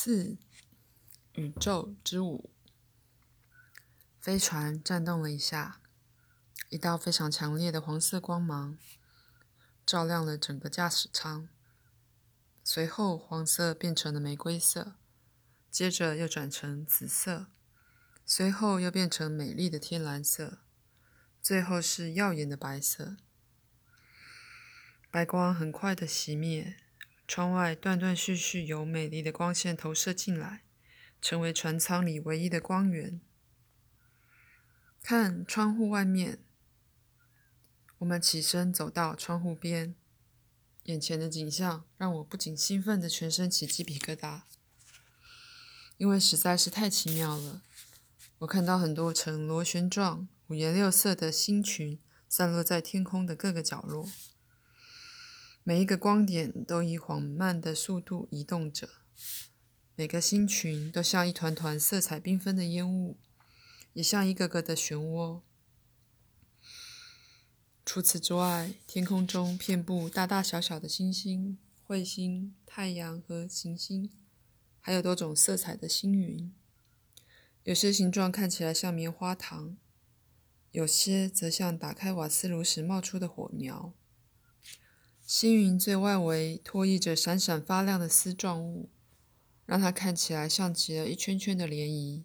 四宇宙之舞，飞船颤动了一下，一道非常强烈的黄色光芒照亮了整个驾驶舱。随后，黄色变成了玫瑰色，接着又转成紫色，随后又变成美丽的天蓝色，最后是耀眼的白色。白光很快的熄灭。窗外断断续续有美丽的光线投射进来，成为船舱里唯一的光源。看窗户外面，我们起身走到窗户边，眼前的景象让我不仅兴奋的全身起鸡皮疙瘩，因为实在是太奇妙了。我看到很多呈螺旋状、五颜六色的星群散落在天空的各个角落。每一个光点都以缓慢的速度移动着，每个星群都像一团团色彩缤纷的烟雾，也像一个个的漩涡。除此之外，天空中遍布大大小小的星星、彗星、太阳和行星，还有多种色彩的星云。有些形状看起来像棉花糖，有些则像打开瓦斯炉时冒出的火苗。星云最外围拖曳着闪闪发亮的丝状物，让它看起来像起了一圈圈的涟漪。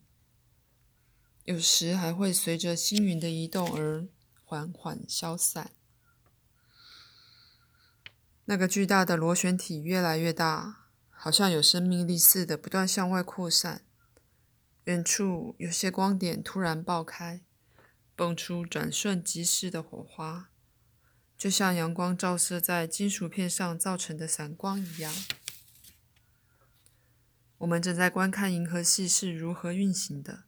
有时还会随着星云的移动而缓缓消散。那个巨大的螺旋体越来越大，好像有生命力似的，不断向外扩散。远处有些光点突然爆开，蹦出转瞬即逝的火花。就像阳光照射在金属片上造成的散光一样。我们正在观看银河系是如何运行的。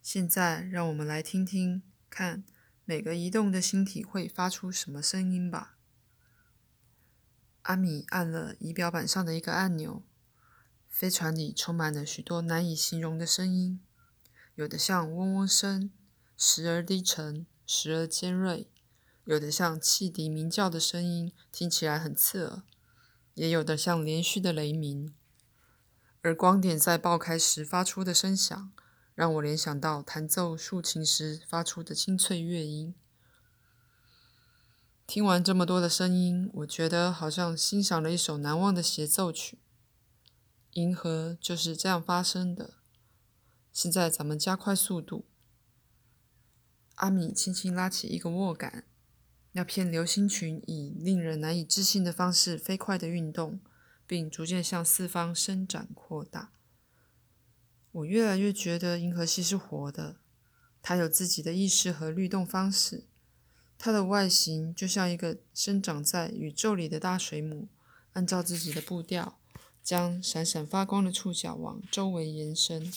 现在，让我们来听听看每个移动的星体会发出什么声音吧。阿米按了仪表板上的一个按钮，飞船里充满了许多难以形容的声音，有的像嗡嗡声，时而低沉，时而尖锐。有的像汽笛鸣叫的声音，听起来很刺耳；也有的像连续的雷鸣。而光点在爆开时发出的声响，让我联想到弹奏竖琴时发出的清脆乐音。听完这么多的声音，我觉得好像欣赏了一首难忘的协奏曲。银河就是这样发生的。现在咱们加快速度。阿米轻轻拉起一个握杆。那片流星群以令人难以置信的方式飞快地运动，并逐渐向四方伸展扩大。我越来越觉得银河系是活的，它有自己的意识和律动方式。它的外形就像一个生长在宇宙里的大水母，按照自己的步调，将闪闪发光的触角往周围延伸。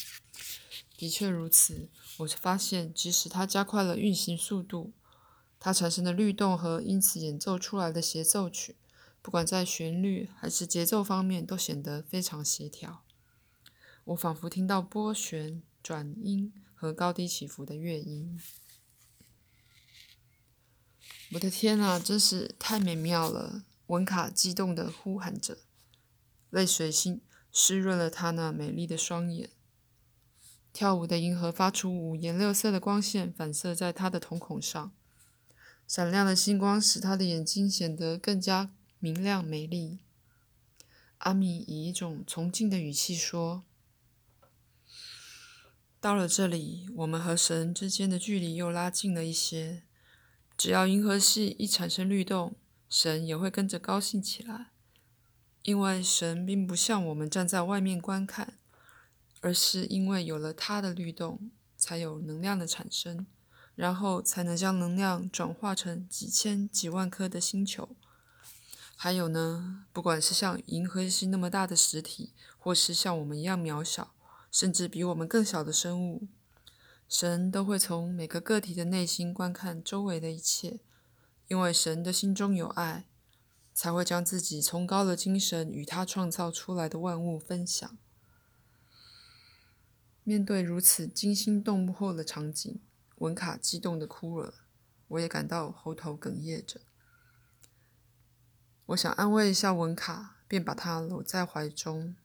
的确如此，我发现即使它加快了运行速度。它产生的律动和因此演奏出来的协奏曲，不管在旋律还是节奏方面，都显得非常协调。我仿佛听到波旋、转音和高低起伏的乐音。我的天啊，真是太美妙了！文卡激动地呼喊着，泪水心湿润了他那美丽的双眼。跳舞的银河发出五颜六色的光线，反射在他的瞳孔上。闪亮的星光使他的眼睛显得更加明亮美丽。阿米以一种崇敬的语气说：“到了这里，我们和神之间的距离又拉近了一些。只要银河系一产生律动，神也会跟着高兴起来，因为神并不像我们站在外面观看，而是因为有了它的律动，才有能量的产生。”然后才能将能量转化成几千几万颗的星球。还有呢，不管是像银河系那么大的实体，或是像我们一样渺小，甚至比我们更小的生物，神都会从每个个体的内心观看周围的一切，因为神的心中有爱，才会将自己崇高的精神与他创造出来的万物分享。面对如此惊心动魄的场景。文卡激动的哭了，我也感到喉头哽咽着。我想安慰一下文卡，便把他搂在怀中。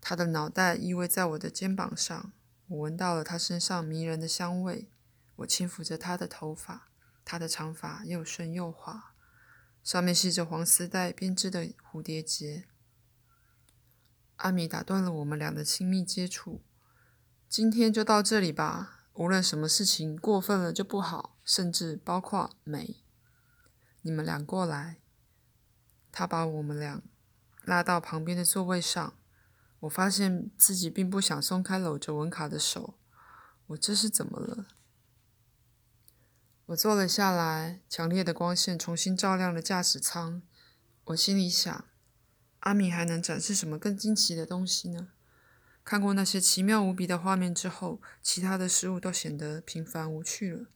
他的脑袋依偎在我的肩膀上，我闻到了他身上迷人的香味。我轻抚着他的头发，他的长发又顺又滑，上面系着黄丝带编织的蝴蝶结。阿米打断了我们俩的亲密接触。今天就到这里吧。无论什么事情过分了就不好，甚至包括美。你们俩过来。他把我们俩拉到旁边的座位上。我发现自己并不想松开搂着文卡的手。我这是怎么了？我坐了下来，强烈的光线重新照亮了驾驶舱。我心里想：阿米还能展示什么更惊奇的东西呢？看过那些奇妙无比的画面之后，其他的事物都显得平凡无趣了。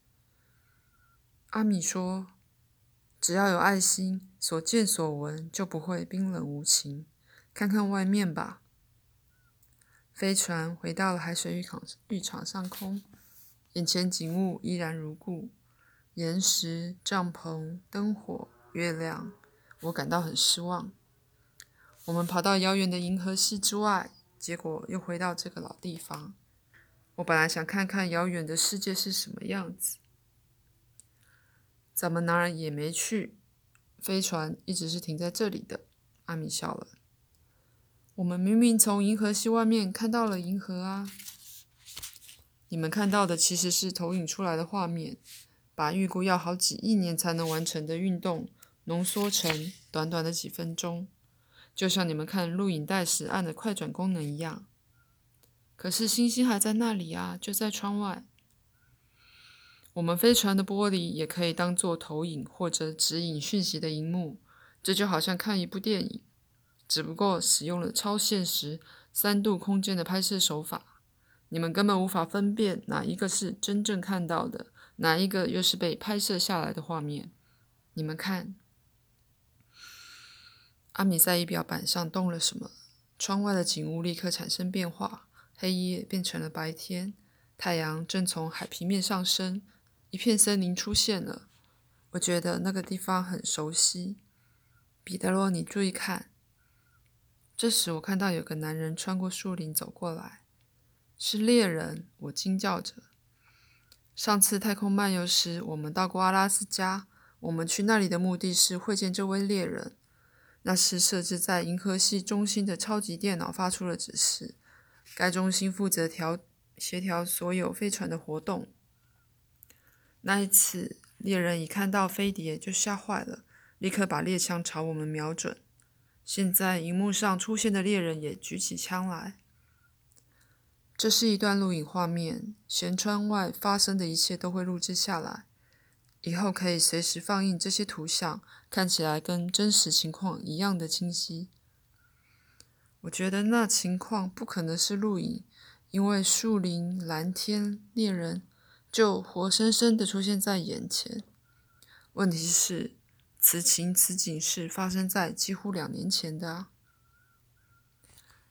阿米说：“只要有爱心，所见所闻就不会冰冷无情。看看外面吧。”飞船回到了海水浴场浴场上空，眼前景物依然如故：岩石、帐篷、灯火、月亮。我感到很失望。我们跑到遥远的银河系之外。结果又回到这个老地方。我本来想看看遥远的世界是什么样子，怎么哪儿也没去。飞船一直是停在这里的。阿米笑了。我们明明从银河系外面看到了银河啊！你们看到的其实是投影出来的画面，把预估要好几亿年才能完成的运动浓缩成短短的几分钟。就像你们看录影带时按的快转功能一样，可是星星还在那里啊，就在窗外。我们飞船的玻璃也可以当做投影或者指引讯息的荧幕，这就好像看一部电影，只不过使用了超现实三度空间的拍摄手法，你们根本无法分辨哪一个是真正看到的，哪一个又是被拍摄下来的画面。你们看。阿米在仪表板上动了什么？窗外的景物立刻产生变化，黑夜变成了白天，太阳正从海平面上升，一片森林出现了。我觉得那个地方很熟悉。彼得罗，你注意看。这时我看到有个男人穿过树林走过来，是猎人。我惊叫着。上次太空漫游时，我们到过阿拉斯加，我们去那里的目的是会见这位猎人。那是设置在银河系中心的超级电脑发出了指示，该中心负责调协调所有飞船的活动。那一次，猎人一看到飞碟就吓坏了，立刻把猎枪朝我们瞄准。现在，荧幕上出现的猎人也举起枪来。这是一段录影画面，舷窗外发生的一切都会录制下来。以后可以随时放映这些图像，看起来跟真实情况一样的清晰。我觉得那情况不可能是录影，因为树林、蓝天、猎人就活生生的出现在眼前。问题是，此情此景是发生在几乎两年前的啊。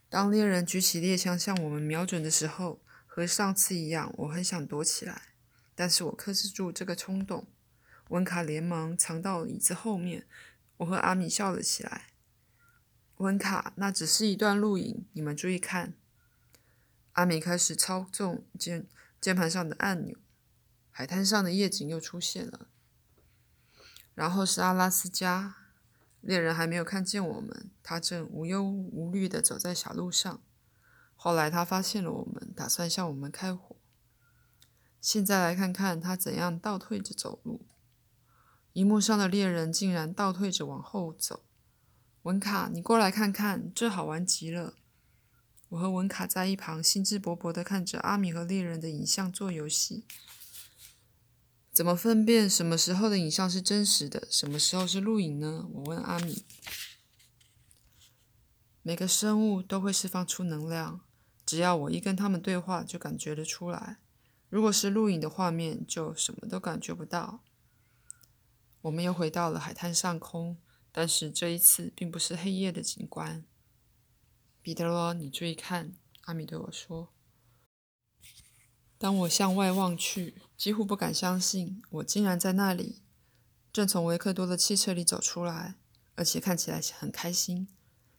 当猎人举起猎枪向我们瞄准的时候，和上次一样，我很想躲起来，但是我克制住这个冲动。温卡连忙藏到椅子后面，我和阿米笑了起来。温卡，那只是一段录影，你们注意看。阿米开始操纵键键盘上的按钮，海滩上的夜景又出现了。然后是阿拉斯加，猎人还没有看见我们，他正无忧无虑地走在小路上。后来他发现了我们，打算向我们开火。现在来看看他怎样倒退着走路。荧幕上的猎人竟然倒退着往后走。文卡，你过来看看，这好玩极了。我和文卡在一旁兴致勃勃地看着阿米和猎人的影像做游戏。怎么分辨什么时候的影像是真实的，什么时候是录影呢？我问阿米。每个生物都会释放出能量，只要我一跟他们对话，就感觉得出来。如果是录影的画面，就什么都感觉不到。我们又回到了海滩上空，但是这一次并不是黑夜的景观。彼得罗，你注意看，阿米对我说。当我向外望去，几乎不敢相信，我竟然在那里，正从维克多的汽车里走出来，而且看起来很开心。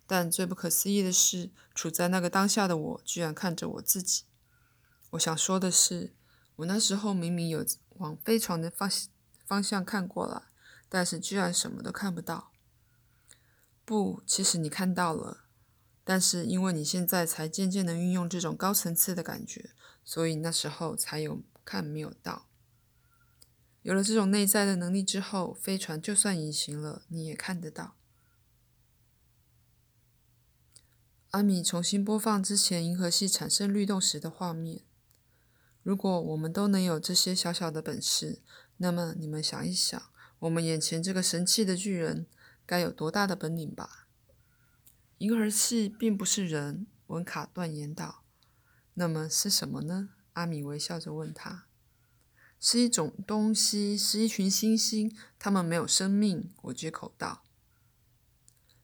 但最不可思议的是，处在那个当下的我，居然看着我自己。我想说的是，我那时候明明有往飞船的方方向看过来，但是居然什么都看不到。不，其实你看到了，但是因为你现在才渐渐的运用这种高层次的感觉，所以那时候才有看没有到。有了这种内在的能力之后，飞船就算隐形了，你也看得到。阿米重新播放之前银河系产生律动时的画面。如果我们都能有这些小小的本事，那么你们想一想，我们眼前这个神气的巨人该有多大的本领吧？银河系并不是人，文卡断言道。那么是什么呢？阿米微笑着问他。是一种东西，是一群星星，它们没有生命。我接口道：“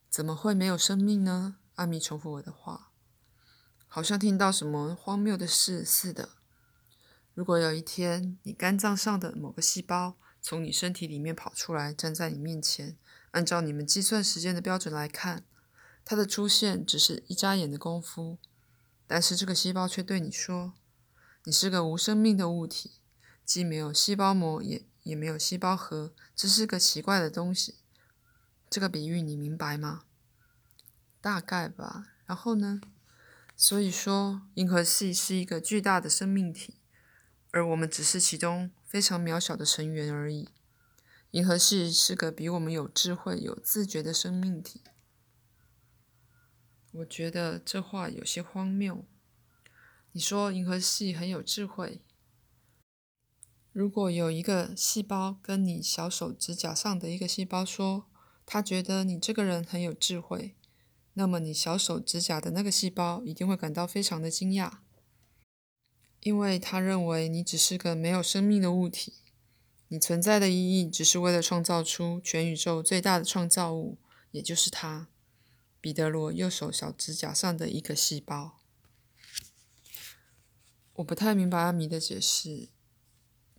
怎么会没有生命呢？”阿米重复我的话，好像听到什么荒谬的事似的。如果有一天你肝脏上的某个细胞从你身体里面跑出来，站在你面前，按照你们计算时间的标准来看，它的出现只是一眨眼的功夫，但是这个细胞却对你说：“你是个无生命的物体。”既没有细胞膜，也也没有细胞核，这是个奇怪的东西。这个比喻你明白吗？大概吧。然后呢？所以说，银河系是一个巨大的生命体，而我们只是其中非常渺小的成员而已。银河系是个比我们有智慧、有自觉的生命体。我觉得这话有些荒谬。你说银河系很有智慧？如果有一个细胞跟你小手指甲上的一个细胞说，他觉得你这个人很有智慧，那么你小手指甲的那个细胞一定会感到非常的惊讶，因为他认为你只是个没有生命的物体，你存在的意义只是为了创造出全宇宙最大的创造物，也就是他，彼得罗右手小指甲上的一个细胞。我不太明白阿米的解释。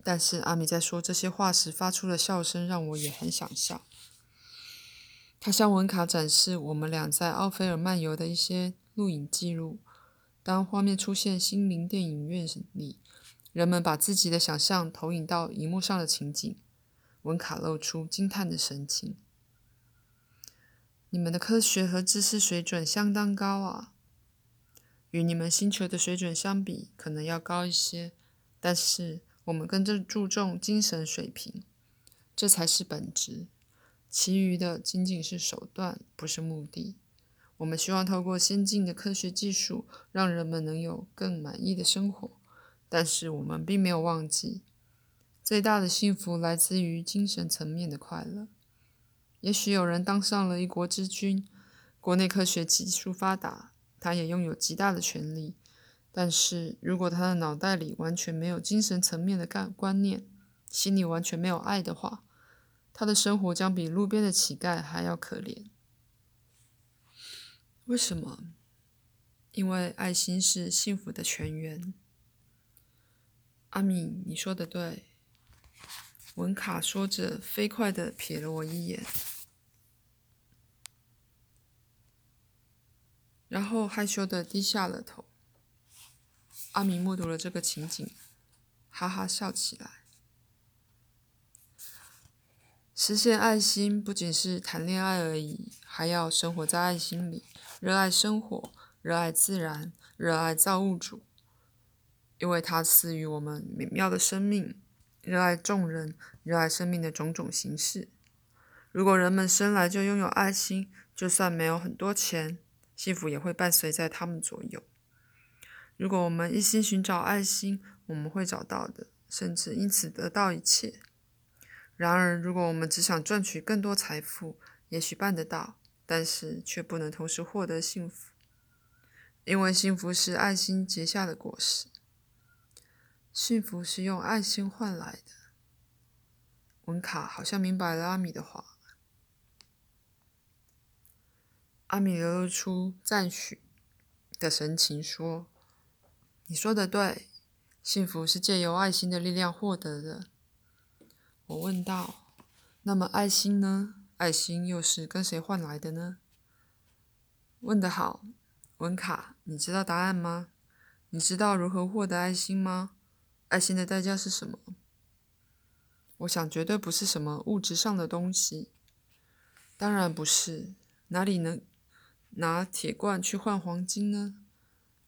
但是阿米在说这些话时发出的笑声，让我也很想笑。他向文卡展示我们俩在奥菲尔漫游的一些录影记录。当画面出现心灵电影院里，人们把自己的想象投影到荧幕上的情景，文卡露出惊叹的神情。你们的科学和知识水准相当高啊，与你们星球的水准相比，可能要高一些，但是。我们更注重精神水平，这才是本质，其余的仅仅是手段，不是目的。我们希望透过先进的科学技术，让人们能有更满意的生活，但是我们并没有忘记，最大的幸福来自于精神层面的快乐。也许有人当上了一国之君，国内科学技术发达，他也拥有极大的权利。但是如果他的脑袋里完全没有精神层面的概观念，心里完全没有爱的话，他的生活将比路边的乞丐还要可怜。为什么？因为爱心是幸福的泉源。阿米，你说的对。文卡说着，飞快的瞥了我一眼，然后害羞的低下了头。阿米目睹了这个情景，哈哈笑起来。实现爱心不仅是谈恋爱而已，还要生活在爱心里，热爱生活，热爱自然，热爱造物主，因为他赐予我们美妙的生命，热爱众人，热爱生命的种种形式。如果人们生来就拥有爱心，就算没有很多钱，幸福也会伴随在他们左右。如果我们一心寻找爱心，我们会找到的，甚至因此得到一切。然而，如果我们只想赚取更多财富，也许办得到，但是却不能同时获得幸福，因为幸福是爱心结下的果实。幸福是用爱心换来的。文卡好像明白了阿米的话，阿米流露出赞许的神情说。你说的对，幸福是借由爱心的力量获得的。我问道：“那么爱心呢？爱心又是跟谁换来的呢？”问得好，文卡，你知道答案吗？你知道如何获得爱心吗？爱心的代价是什么？我想绝对不是什么物质上的东西。当然不是，哪里能拿铁罐去换黄金呢？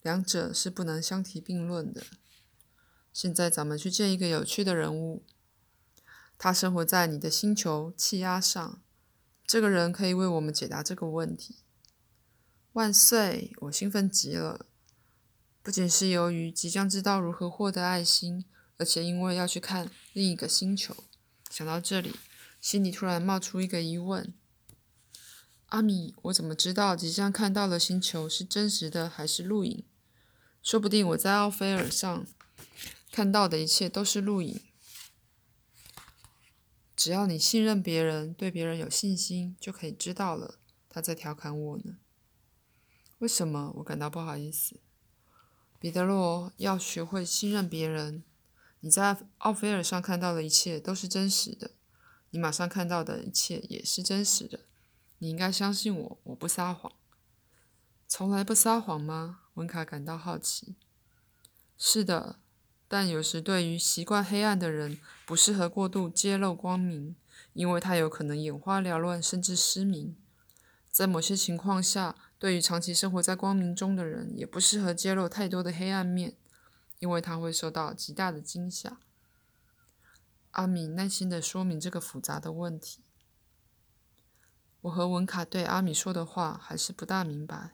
两者是不能相提并论的。现在咱们去见一个有趣的人物，他生活在你的星球气压上。这个人可以为我们解答这个问题。万岁！我兴奋极了，不仅是由于即将知道如何获得爱心，而且因为要去看另一个星球。想到这里，心里突然冒出一个疑问：阿米，我怎么知道即将看到的星球是真实的还是录影？说不定我在奥菲尔上看到的一切都是录影。只要你信任别人，对别人有信心，就可以知道了。他在调侃我呢。为什么我感到不好意思？彼得罗要学会信任别人。你在奥菲尔上看到的一切都是真实的，你马上看到的一切也是真实的。你应该相信我，我不撒谎。从来不撒谎吗？文卡感到好奇。是的，但有时对于习惯黑暗的人，不适合过度揭露光明，因为他有可能眼花缭乱，甚至失明。在某些情况下，对于长期生活在光明中的人，也不适合揭露太多的黑暗面，因为他会受到极大的惊吓。阿米耐心地说明这个复杂的问题。我和文卡对阿米说的话还是不大明白。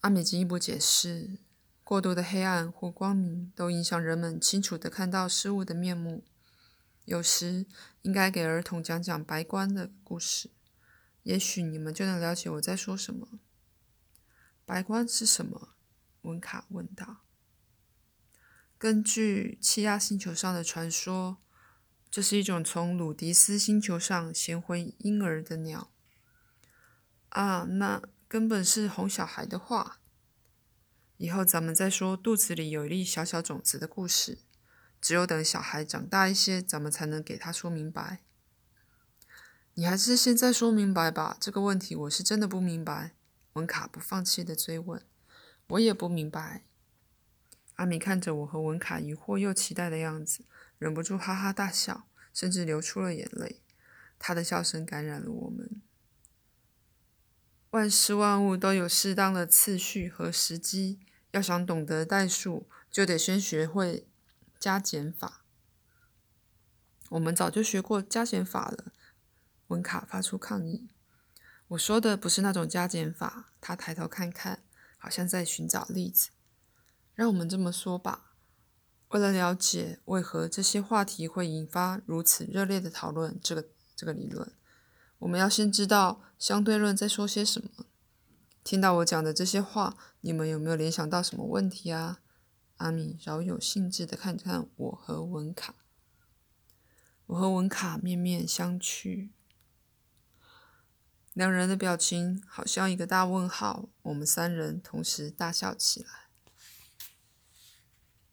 阿米进一步解释：过度的黑暗或光明都影响人们清楚地看到事物的面目。有时应该给儿童讲讲白光的故事。也许你们就能了解我在说什么。白光是什么？文卡问道。根据气压星球上的传说，这是一种从鲁迪斯星球上衔回婴儿的鸟。啊，那根本是哄小孩的话。以后咱们再说肚子里有一粒小小种子的故事。只有等小孩长大一些，咱们才能给他说明白。你还是现在说明白吧，这个问题我是真的不明白。文卡不放弃的追问：“我也不明白。”阿米看着我和文卡疑惑又期待的样子，忍不住哈哈大笑，甚至流出了眼泪。他的笑声感染了我们。万事万物都有适当的次序和时机，要想懂得代数，就得先学会加减法。我们早就学过加减法了。文卡发出抗议：“我说的不是那种加减法。”他抬头看看，好像在寻找例子。让我们这么说吧：为了了解为何这些话题会引发如此热烈的讨论，这个这个理论，我们要先知道相对论在说些什么。听到我讲的这些话，你们有没有联想到什么问题啊？阿米饶有兴致地看看我和文卡。我和文卡面面相觑。两人的表情好像一个大问号，我们三人同时大笑起来。